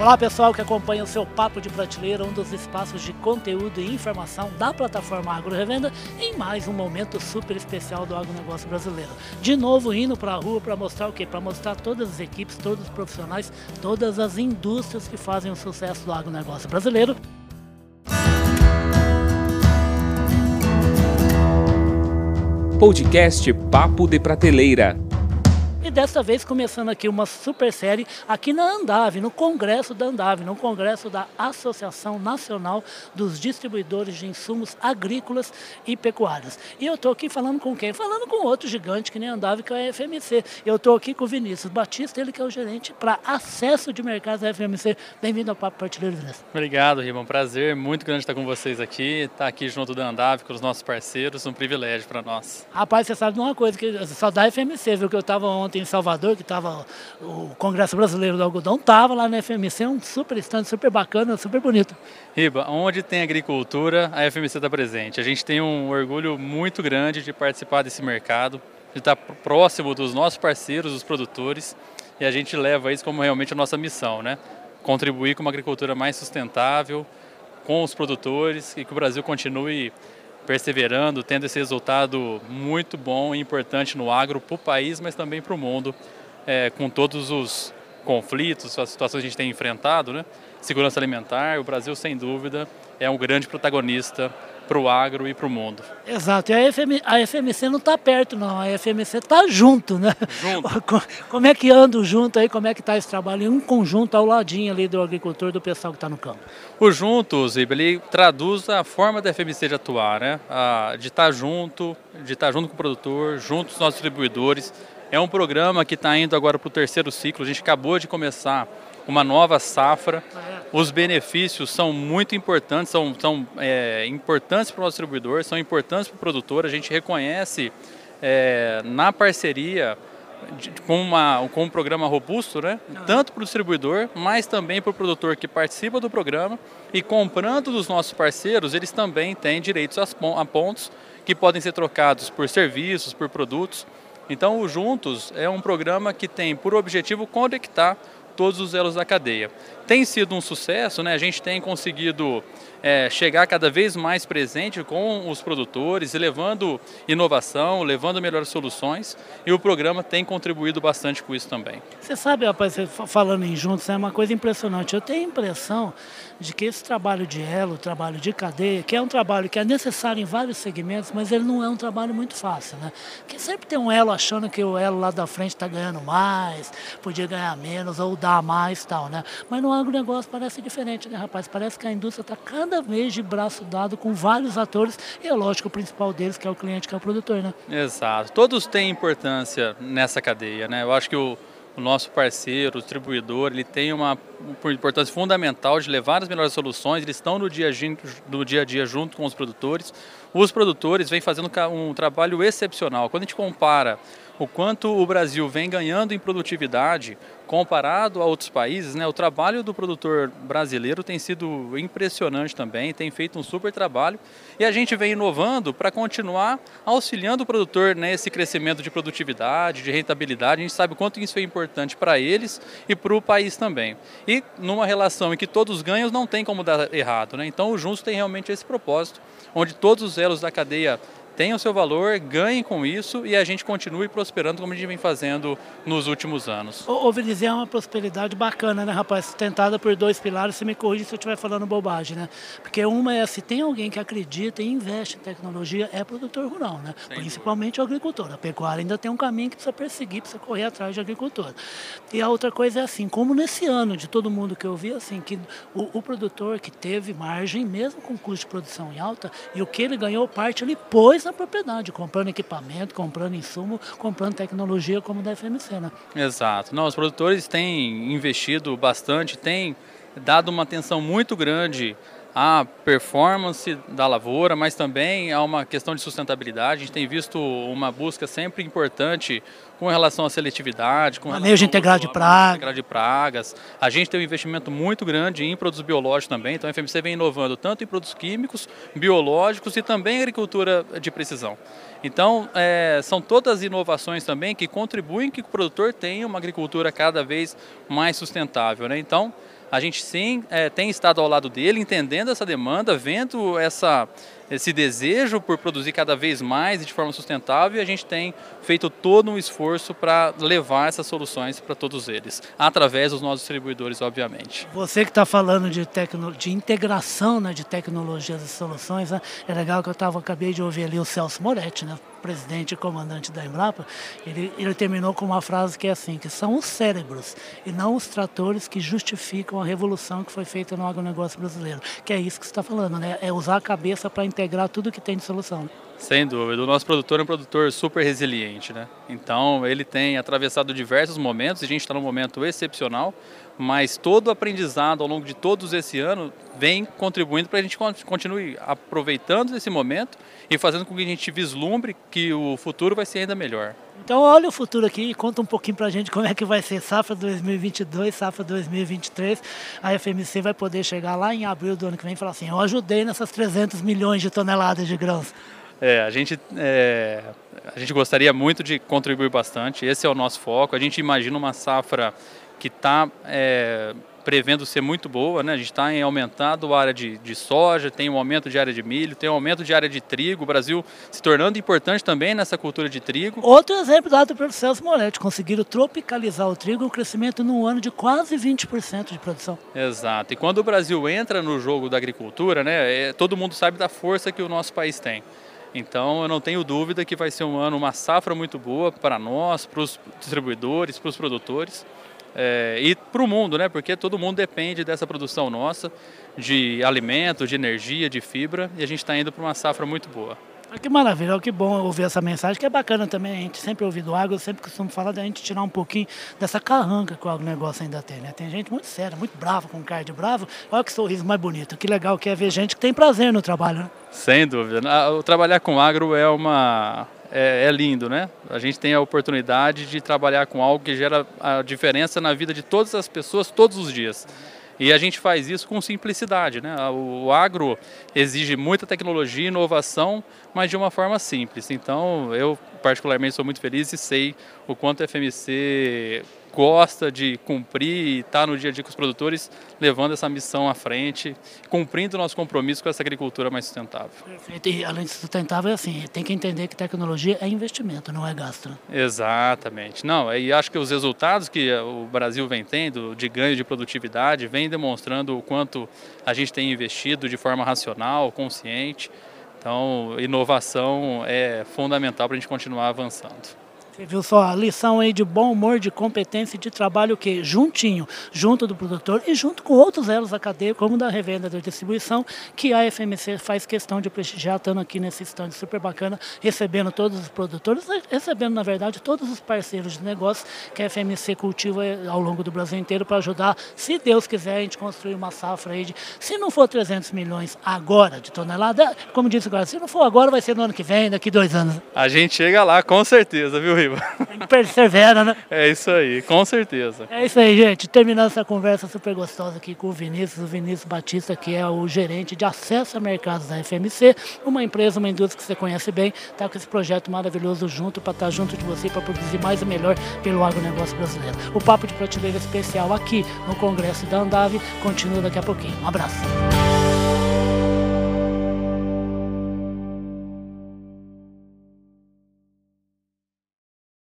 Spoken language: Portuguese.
Olá pessoal que acompanha o seu Papo de Prateleira, um dos espaços de conteúdo e informação da plataforma Agro Revenda, em mais um momento super especial do agronegócio brasileiro. De novo indo para a rua para mostrar o quê? Para mostrar todas as equipes, todos os profissionais, todas as indústrias que fazem o sucesso do agronegócio brasileiro. Podcast Papo de Prateleira dessa vez começando aqui uma super série aqui na Andave, no congresso da Andave, no congresso da Associação Nacional dos Distribuidores de Insumos Agrícolas e Pecuários. E eu estou aqui falando com quem? Falando com outro gigante que nem Andave, que é a FMC. Eu estou aqui com o Vinícius Batista, ele que é o gerente para acesso de mercados da FMC. Bem-vindo ao Papo Partilheiro, Vinícius. Obrigado, Ribão. Prazer muito grande estar com vocês aqui, estar aqui junto da Andave, com os nossos parceiros, um privilégio para nós. Rapaz, você sabe de uma coisa, que só da FMC, viu, que eu estava ontem em Salvador, que estava o Congresso Brasileiro do Algodão, estava lá na FMC, um super stand, super bacana, super bonito. Riba, onde tem agricultura, a FMC está presente. A gente tem um orgulho muito grande de participar desse mercado, de estar próximo dos nossos parceiros, os produtores, e a gente leva isso como realmente a nossa missão, né? Contribuir com uma agricultura mais sustentável, com os produtores e que o Brasil continue perseverando, tendo esse resultado muito bom e importante no agro para o país, mas também para o mundo, é, com todos os conflitos, as situações que a gente tem enfrentado, né? Segurança alimentar, o Brasil sem dúvida é um grande protagonista para o agro e para o mundo. Exato, e a, FM, a FMC não está perto não, a FMC está junto, né? Junto. Como é que anda junto aí, como é que está esse trabalho em um conjunto ao ladinho ali do agricultor, do pessoal que está no campo? O junto, Ziba, ele traduz a forma da FMC de atuar, né? A, de estar tá junto, de estar tá junto com o produtor, junto com os nossos distribuidores. É um programa que está indo agora para o terceiro ciclo, a gente acabou de começar uma nova safra. Os benefícios são muito importantes, são, são é, importantes para o nosso distribuidor, são importantes para o produtor. A gente reconhece é, na parceria de, com, uma, com um programa robusto, né? tanto para o distribuidor, mas também para o produtor que participa do programa. E comprando dos nossos parceiros, eles também têm direitos a pontos que podem ser trocados por serviços, por produtos. Então, o Juntos é um programa que tem por objetivo conectar todos os elos da cadeia. Tem sido um sucesso, né? a gente tem conseguido é, chegar cada vez mais presente com os produtores, levando inovação, levando melhores soluções e o programa tem contribuído bastante com isso também. Você sabe, rapaz, falando em juntos, é uma coisa impressionante. Eu tenho a impressão de que esse trabalho de elo, trabalho de cadeia, que é um trabalho que é necessário em vários segmentos, mas ele não é um trabalho muito fácil, né? Porque sempre tem um elo achando que o elo lá da frente está ganhando mais, podia ganhar menos ou mais tal, né? Mas no agronegócio parece diferente, né, rapaz? Parece que a indústria está cada vez de braço dado com vários atores e é lógico o principal deles que é o cliente, que é o produtor, né? Exato. Todos têm importância nessa cadeia, né? Eu acho que o o nosso parceiro, o distribuidor, ele tem uma importância fundamental de levar as melhores soluções, eles estão no dia, no dia a dia junto com os produtores. Os produtores vêm fazendo um trabalho excepcional. Quando a gente compara o quanto o Brasil vem ganhando em produtividade comparado a outros países, né, o trabalho do produtor brasileiro tem sido impressionante também, tem feito um super trabalho e a gente vem inovando para continuar auxiliando o produtor nesse crescimento de produtividade, de rentabilidade. A gente sabe o quanto isso é importante para eles e para o país também. E numa relação em que todos ganham, não tem como dar errado. Né? Então o Juntos tem realmente esse propósito, onde todos os elos da cadeia tenham seu valor, ganhem com isso e a gente continue prosperando como a gente vem fazendo nos últimos anos. Ô Viniz, é uma prosperidade bacana, né, rapaz? Sustentada por dois pilares, você me corrige se eu estiver falando bobagem, né? Porque uma é, se tem alguém que acredita e investe em tecnologia, é produtor rural, né? Sem Principalmente dúvida. o agricultor. A pecuária ainda tem um caminho que precisa perseguir, precisa correr atrás de agricultor. E a outra coisa é assim, como nesse ano de todo mundo que eu vi, assim, que o, o produtor que teve margem, mesmo com custo de produção em alta, e o que ele ganhou parte, ele pôs na propriedade, comprando equipamento, comprando insumo, comprando tecnologia como da FMC, né? Exato. Não, os produtores têm investido bastante, têm dado uma atenção muito grande à performance da lavoura, mas também a uma questão de sustentabilidade. A gente tem visto uma busca sempre importante com relação à seletividade, com manejo integrado de pragas. Integrado de pragas. A gente tem um investimento muito grande em produtos biológicos também, então a FMC vem inovando tanto em produtos químicos, biológicos e também agricultura de precisão. Então, é, são todas inovações também que contribuem que o produtor tenha uma agricultura cada vez mais sustentável. Né? Então, A gente sim é, tem estado ao lado dele, entendendo essa demanda, vendo essa, esse desejo por produzir cada vez mais e de forma sustentável, e a gente tem feito todo um esforço para levar essas soluções para todos eles, através dos nossos distribuidores, obviamente. Você que está falando de, tecno, de integração né, de tecnologias e soluções, né, é legal que eu tava, acabei de ouvir ali o Celso Moretti, né, presidente e comandante da Embrapa, ele, ele terminou com uma frase que é assim, que são os cérebros e não os tratores que justificam a revolução que foi feita no agronegócio brasileiro. Que é isso que você está falando, né? É usar a cabeça para integrar tudo que tem de solução. Sem dúvida. O nosso produtor é um produtor super resiliente, né? Então, ele tem atravessado diversos momentos, e a gente está num momento excepcional, mas todo o aprendizado ao longo de todos esse ano vem contribuindo para a gente continue aproveitando esse momento e fazendo com que a gente vislumbre que o futuro vai ser ainda melhor. Então olha o futuro aqui e conta um pouquinho para a gente como é que vai ser safra 2022, safra 2023. A FMC vai poder chegar lá em abril do ano que vem e falar assim, eu ajudei nessas 300 milhões de toneladas de grãos. É, a gente, é, a gente gostaria muito de contribuir bastante, esse é o nosso foco. A gente imagina uma safra que está é, prevendo ser muito boa, né? A gente está em aumentado a área de, de, soja, tem um aumento de área de milho, tem um aumento de área de trigo, o Brasil se tornando importante também nessa cultura de trigo. Outro exemplo dado pelo Celso Moretti, conseguiram tropicalizar o trigo, um crescimento num ano de quase 20% de produção. Exato, e quando o Brasil entra no jogo da agricultura, né, é, todo mundo sabe da força que o nosso país tem. Então eu não tenho dúvida que vai ser um ano, uma safra muito boa para nós, para os distribuidores, para os produtores é, e para o mundo, né? Porque todo mundo depende dessa produção nossa, de alimento, de energia, de fibra, e a gente está indo para uma safra muito boa. Ah, que maravilha, que bom ouvir essa mensagem, que é bacana também. A gente sempre ouve do agro, eu sempre costumo falar da gente tirar um pouquinho dessa carranca que o agronegócio ainda tem, né? Tem gente muito séria, muito brava, com cara de bravo. Olha que sorriso mais bonito. Que legal que é ver gente que tem prazer no trabalho, né? Sem dúvida. Ah, o trabalhar com agro é uma é, é, lindo, né? A gente tem a oportunidade de trabalhar com algo que gera a diferença na vida de todas as pessoas todos os dias. E a gente faz isso com simplicidade, né? O agro exige muita tecnologia e inovação, mas de uma forma simples. Então, eu particularmente sou muito feliz e sei o quanto a FMC gosta de cumprir e está no dia a dia com os produtores, levando essa missão à frente, cumprindo o nosso compromisso com essa agricultura mais sustentável. Perfeito. E além de sustentável, é assim, tem que entender que tecnologia é investimento, não é gasto. Né? Exatamente. Não, e acho que os resultados que o Brasil vem tendo de ganho de produtividade vem demonstrando o quanto a gente tem investido de forma racional, consciente. Então, inovação é fundamental para a gente continuar avançando. Você viu só a lição aí de bom humor, de competência e de trabalho que juntinho, junto do produtor e junto com outros elos da cadeia, como da revenda da distribuição, que a FMC faz questão de prestigiar, estando aqui nesse stand super bacana, recebendo todos os produtores, recebendo, na verdade, todos os parceiros de negócio que a FMC cultiva ao longo do Brasil inteiro para ajudar, se Deus quiser, a gente construir uma safra aí de, se não for 300 milhões agora de tonelada, como disse agora, se não for agora, vai ser no ano que vem, daqui dois anos. A gente chega lá, com certeza, viu, Rio? Persevera, né? É isso aí, com certeza. É isso aí, gente. Terminando essa conversa super gostosa aqui com o Vinícius, o Vinícius Batista, que é o gerente de acesso a mercados da FMC, uma empresa, uma indústria que você conhece bem, está com esse projeto maravilhoso junto, para estar tá junto de você, para produzir mais e melhor pelo agronegócio brasileiro. O Papo de Prateleira Especial aqui no Congresso da Andave continua daqui a pouquinho. Um abraço.